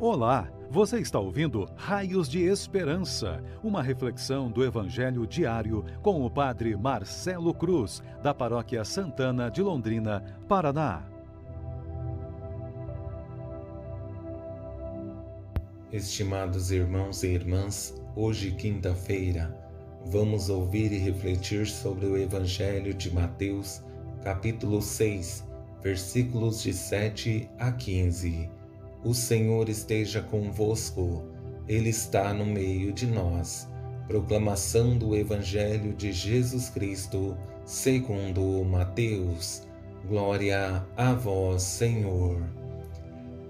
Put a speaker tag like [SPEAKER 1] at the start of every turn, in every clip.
[SPEAKER 1] Olá, você está ouvindo Raios de Esperança, uma reflexão do Evangelho diário com o Padre Marcelo Cruz, da Paróquia Santana de Londrina, Paraná.
[SPEAKER 2] Estimados irmãos e irmãs, hoje, quinta-feira, vamos ouvir e refletir sobre o Evangelho de Mateus, capítulo 6, versículos de 7 a 15 o Senhor esteja convosco, Ele está no meio de nós. Proclamação do Evangelho de Jesus Cristo, segundo Mateus. Glória a vós, Senhor.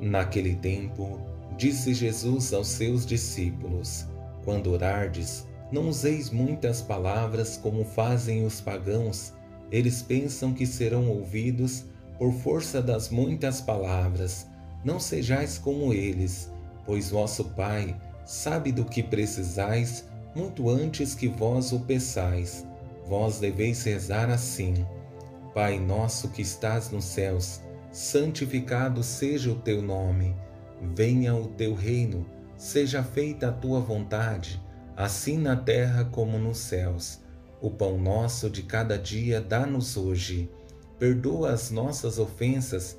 [SPEAKER 2] Naquele tempo, disse Jesus aos seus discípulos: Quando orardes, não useis muitas palavras como fazem os pagãos. Eles pensam que serão ouvidos por força das muitas palavras não sejais como eles, pois vosso Pai sabe do que precisais muito antes que vós o peçais. Vós deveis rezar assim: Pai nosso que estás nos céus, santificado seja o teu nome. Venha o teu reino, seja feita a tua vontade, assim na terra como nos céus. O pão nosso de cada dia dá-nos hoje. Perdoa as nossas ofensas,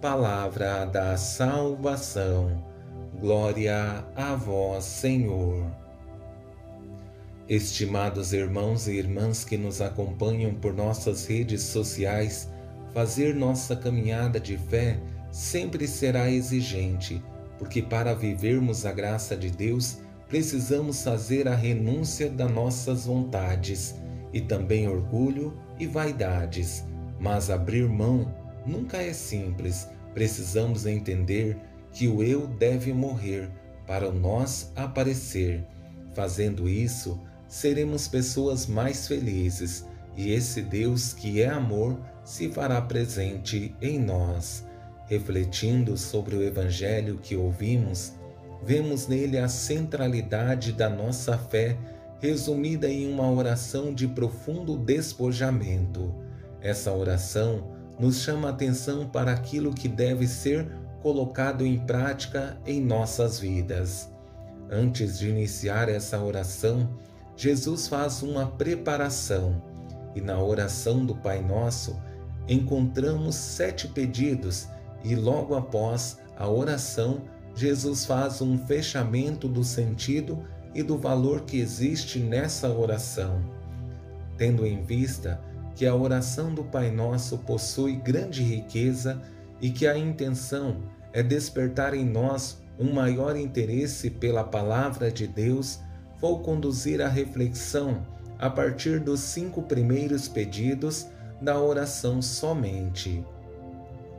[SPEAKER 2] palavra da salvação. Glória a vós, Senhor. Estimados irmãos e irmãs que nos acompanham por nossas redes sociais, fazer nossa caminhada de fé sempre será exigente, porque para vivermos a graça de Deus, precisamos fazer a renúncia das nossas vontades e também orgulho e vaidades, mas abrir mão nunca é simples. Precisamos entender que o eu deve morrer para o nós aparecer. Fazendo isso, seremos pessoas mais felizes e esse Deus que é amor se fará presente em nós. Refletindo sobre o Evangelho que ouvimos, vemos nele a centralidade da nossa fé resumida em uma oração de profundo despojamento. Essa oração nos chama a atenção para aquilo que deve ser colocado em prática em nossas vidas. Antes de iniciar essa oração, Jesus faz uma preparação e na oração do Pai Nosso encontramos sete pedidos e logo após a oração, Jesus faz um fechamento do sentido e do valor que existe nessa oração. Tendo em vista que a oração do Pai Nosso possui grande riqueza e que a intenção é despertar em nós um maior interesse pela palavra de Deus, vou conduzir a reflexão a partir dos cinco primeiros pedidos da oração somente.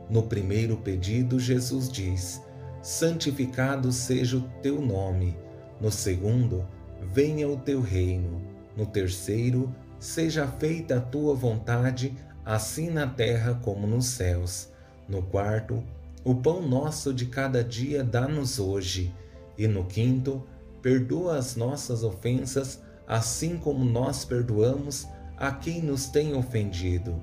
[SPEAKER 2] No primeiro pedido, Jesus diz: Santificado seja o teu nome. No segundo, venha o teu reino. No terceiro, seja feita a tua vontade, assim na terra como nos céus. No quarto, o pão nosso de cada dia dá-nos hoje. E no quinto, perdoa as nossas ofensas, assim como nós perdoamos a quem nos tem ofendido.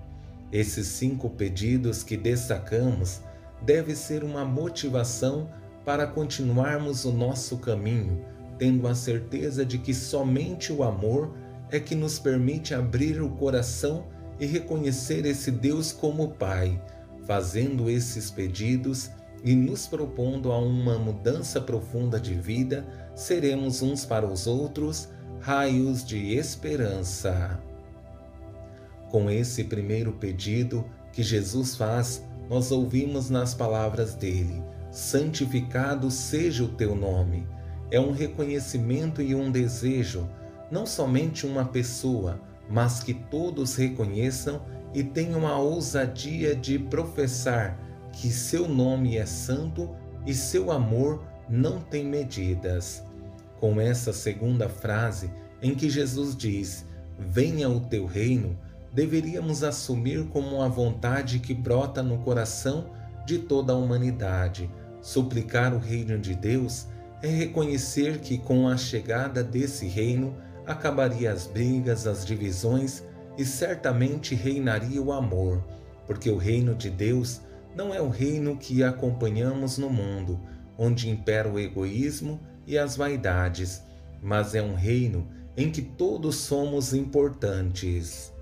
[SPEAKER 2] Esses cinco pedidos que destacamos deve ser uma motivação para continuarmos o nosso caminho, tendo a certeza de que somente o amor é que nos permite abrir o coração e reconhecer esse Deus como Pai, fazendo esses pedidos e nos propondo a uma mudança profunda de vida, seremos uns para os outros raios de esperança. Com esse primeiro pedido que Jesus faz, nós ouvimos nas palavras dele: Santificado seja o teu nome. É um reconhecimento e um desejo não somente uma pessoa, mas que todos reconheçam e tenham a ousadia de professar que seu nome é santo e seu amor não tem medidas. Com essa segunda frase, em que Jesus diz: Venha o teu reino, deveríamos assumir como uma vontade que brota no coração de toda a humanidade. Suplicar o reino de Deus é reconhecer que com a chegada desse reino acabaria as brigas, as divisões e certamente reinaria o amor, porque o reino de Deus não é o reino que acompanhamos no mundo, onde impera o egoísmo e as vaidades, mas é um reino em que todos somos importantes.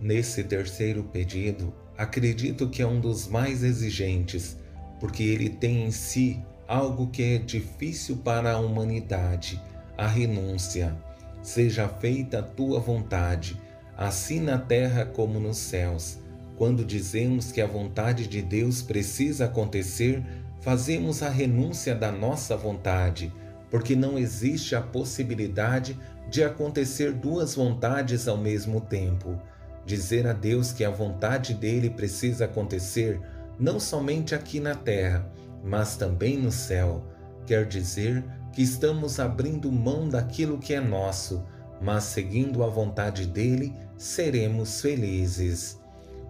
[SPEAKER 2] Nesse terceiro pedido, acredito que é um dos mais exigentes, porque ele tem em si algo que é difícil para a humanidade: a renúncia. Seja feita a tua vontade, assim na terra como nos céus. Quando dizemos que a vontade de Deus precisa acontecer, fazemos a renúncia da nossa vontade, porque não existe a possibilidade de acontecer duas vontades ao mesmo tempo. Dizer a Deus que a vontade dele precisa acontecer não somente aqui na terra, mas também no céu, quer dizer que estamos abrindo mão daquilo que é nosso, mas seguindo a vontade dele, seremos felizes.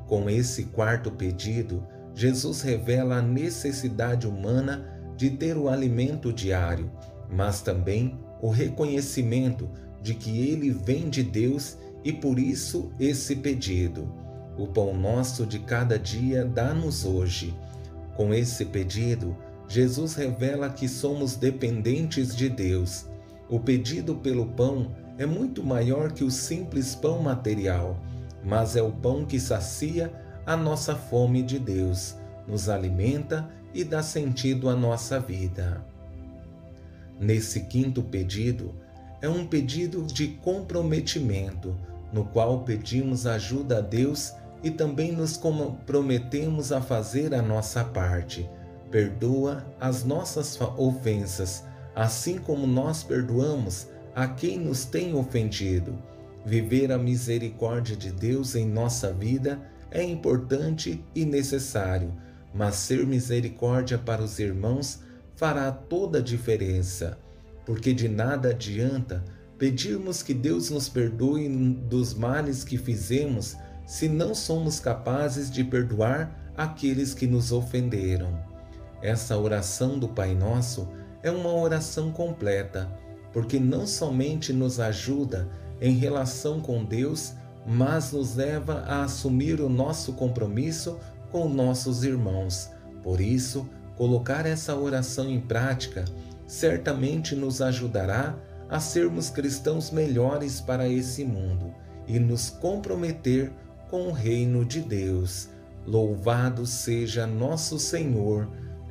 [SPEAKER 2] Com esse quarto pedido, Jesus revela a necessidade humana de ter o alimento diário, mas também o reconhecimento de que ele vem de Deus e por isso esse pedido. O pão nosso de cada dia dá-nos hoje. Com esse pedido, Jesus revela que somos dependentes de Deus. O pedido pelo pão é muito maior que o simples pão material, mas é o pão que sacia a nossa fome de Deus, nos alimenta e dá sentido à nossa vida. Nesse quinto pedido, é um pedido de comprometimento, no qual pedimos ajuda a Deus e também nos comprometemos a fazer a nossa parte Perdoa as nossas ofensas, assim como nós perdoamos a quem nos tem ofendido. Viver a misericórdia de Deus em nossa vida é importante e necessário, mas ser misericórdia para os irmãos fará toda a diferença, porque de nada adianta pedirmos que Deus nos perdoe dos males que fizemos se não somos capazes de perdoar aqueles que nos ofenderam. Essa oração do Pai Nosso é uma oração completa, porque não somente nos ajuda em relação com Deus, mas nos leva a assumir o nosso compromisso com nossos irmãos. Por isso, colocar essa oração em prática certamente nos ajudará a sermos cristãos melhores para esse mundo e nos comprometer com o reino de Deus. Louvado seja nosso Senhor